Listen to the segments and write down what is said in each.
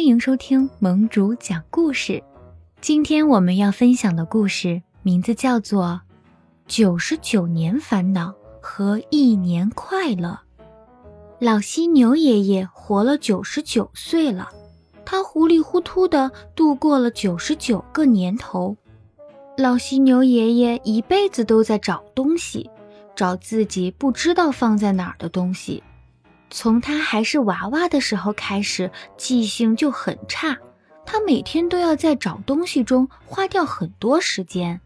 欢迎收听盟主讲故事。今天我们要分享的故事名字叫做《九十九年烦恼和一年快乐》。老犀牛爷爷活了九十九岁了，他糊里糊涂的度过了九十九个年头。老犀牛爷爷一辈子都在找东西，找自己不知道放在哪儿的东西。从他还是娃娃的时候开始，记性就很差。他每天都要在找东西中花掉很多时间，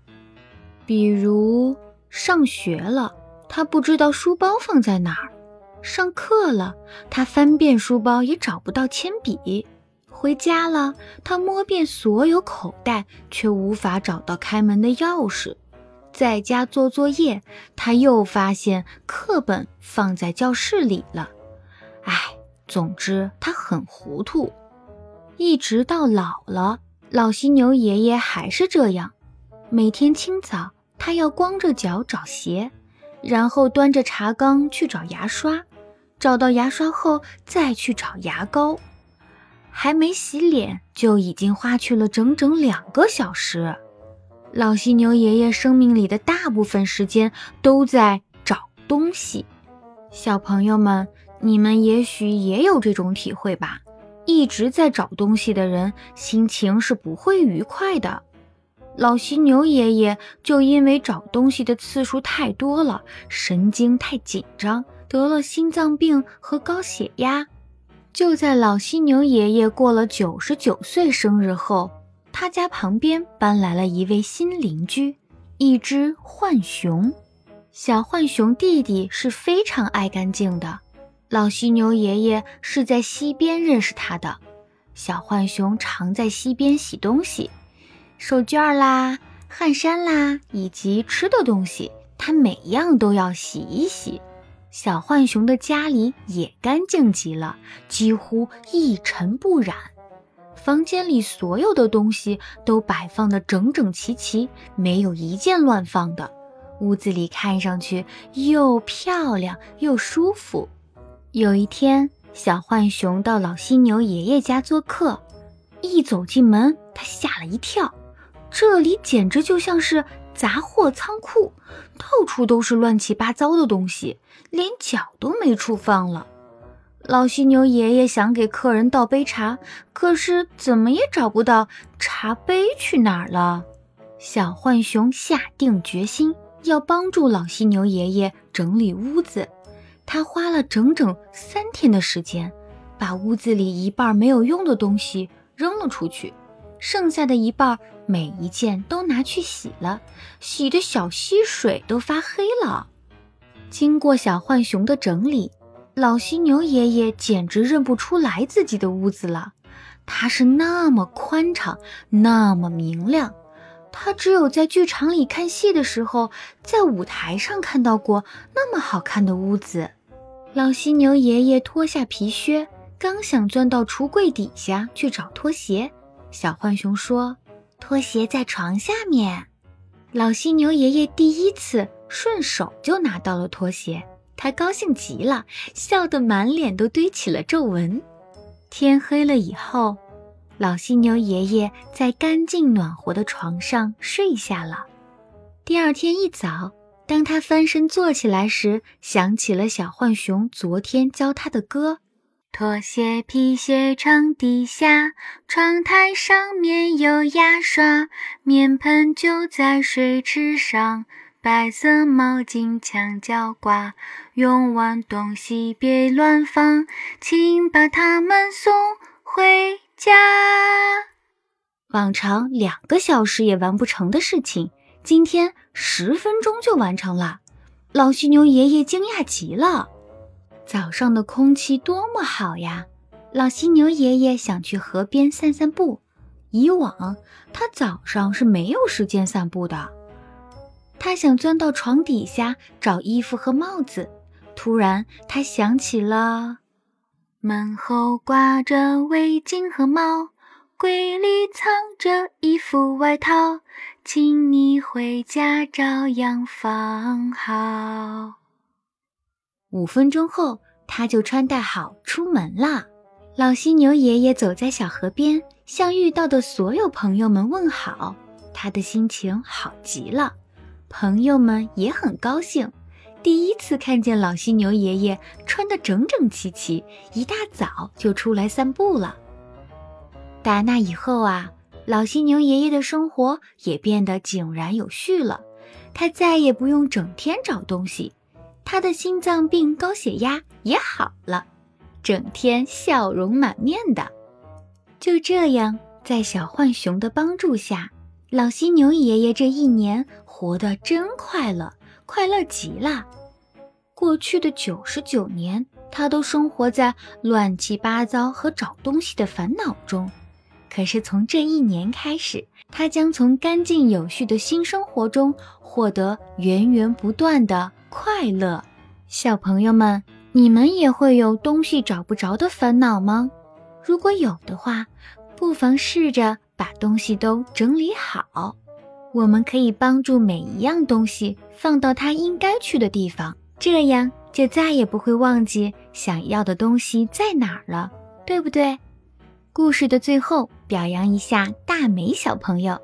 比如上学了，他不知道书包放在哪儿；上课了，他翻遍书包也找不到铅笔；回家了，他摸遍所有口袋，却无法找到开门的钥匙；在家做作业，他又发现课本放在教室里了。总之他很糊涂，一直到老了，老犀牛爷爷还是这样。每天清早，他要光着脚找鞋，然后端着茶缸去找牙刷，找到牙刷后再去找牙膏。还没洗脸，就已经花去了整整两个小时。老犀牛爷爷生命里的大部分时间都在找东西。小朋友们。你们也许也有这种体会吧？一直在找东西的人，心情是不会愉快的。老犀牛爷爷就因为找东西的次数太多了，神经太紧张，得了心脏病和高血压。就在老犀牛爷爷过了九十九岁生日后，他家旁边搬来了一位新邻居，一只浣熊。小浣熊弟弟是非常爱干净的。老犀牛爷爷是在溪边认识他的。小浣熊常在溪边洗东西，手绢啦、汗衫啦，以及吃的东西，他每样都要洗一洗。小浣熊的家里也干净极了，几乎一尘不染。房间里所有的东西都摆放的整整齐齐，没有一件乱放的。屋子里看上去又漂亮又舒服。有一天，小浣熊到老犀牛爷爷家做客，一走进门，他吓了一跳。这里简直就像是杂货仓库，到处都是乱七八糟的东西，连脚都没处放了。老犀牛爷爷想给客人倒杯茶，可是怎么也找不到茶杯去哪儿了。小浣熊下定决心要帮助老犀牛爷爷整理屋子。他花了整整三天的时间，把屋子里一半没有用的东西扔了出去，剩下的一半每一件都拿去洗了，洗的小溪水都发黑了。经过小浣熊的整理，老犀牛爷爷简直认不出来自己的屋子了。它是那么宽敞，那么明亮。他只有在剧场里看戏的时候，在舞台上看到过那么好看的屋子。老犀牛爷爷脱下皮靴，刚想钻到橱柜底下去找拖鞋，小浣熊说：“拖鞋在床下面。”老犀牛爷爷第一次顺手就拿到了拖鞋，他高兴极了，笑得满脸都堆起了皱纹。天黑了以后。老犀牛爷爷在干净暖和的床上睡下了。第二天一早，当他翻身坐起来时，想起了小浣熊昨天教他的歌：“拖鞋、皮鞋床底下，窗台上面有牙刷，面盆就在水池上，白色毛巾墙角挂，用完东西别乱放，请把它们送回。”家，往常两个小时也完不成的事情，今天十分钟就完成了。老犀牛爷爷惊讶极了。早上的空气多么好呀！老犀牛爷爷想去河边散散步。以往他早上是没有时间散步的。他想钻到床底下找衣服和帽子。突然，他想起了。门后挂着围巾和帽，柜里藏着一副外套，请你回家照样放好。五分钟后，他就穿戴好出门啦。老犀牛爷爷走在小河边，向遇到的所有朋友们问好，他的心情好极了。朋友们也很高兴，第一次看见老犀牛爷爷穿得整整齐齐，一大早就出来散步了。打那以后啊，老犀牛爷爷的生活也变得井然有序了。他再也不用整天找东西，他的心脏病、高血压也好了，整天笑容满面的。就这样，在小浣熊的帮助下，老犀牛爷爷这一年活得真快乐，快乐极了。过去的九十九年，他都生活在乱七八糟和找东西的烦恼中。可是从这一年开始，他将从干净有序的新生活中获得源源不断的快乐。小朋友们，你们也会有东西找不着的烦恼吗？如果有的话，不妨试着把东西都整理好。我们可以帮助每一样东西放到它应该去的地方，这样就再也不会忘记想要的东西在哪儿了，对不对？故事的最后，表扬一下大美小朋友，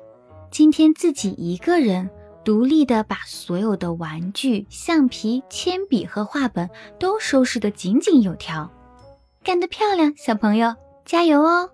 今天自己一个人独立的把所有的玩具、橡皮、铅笔和画本都收拾得井井有条，干得漂亮，小朋友加油哦！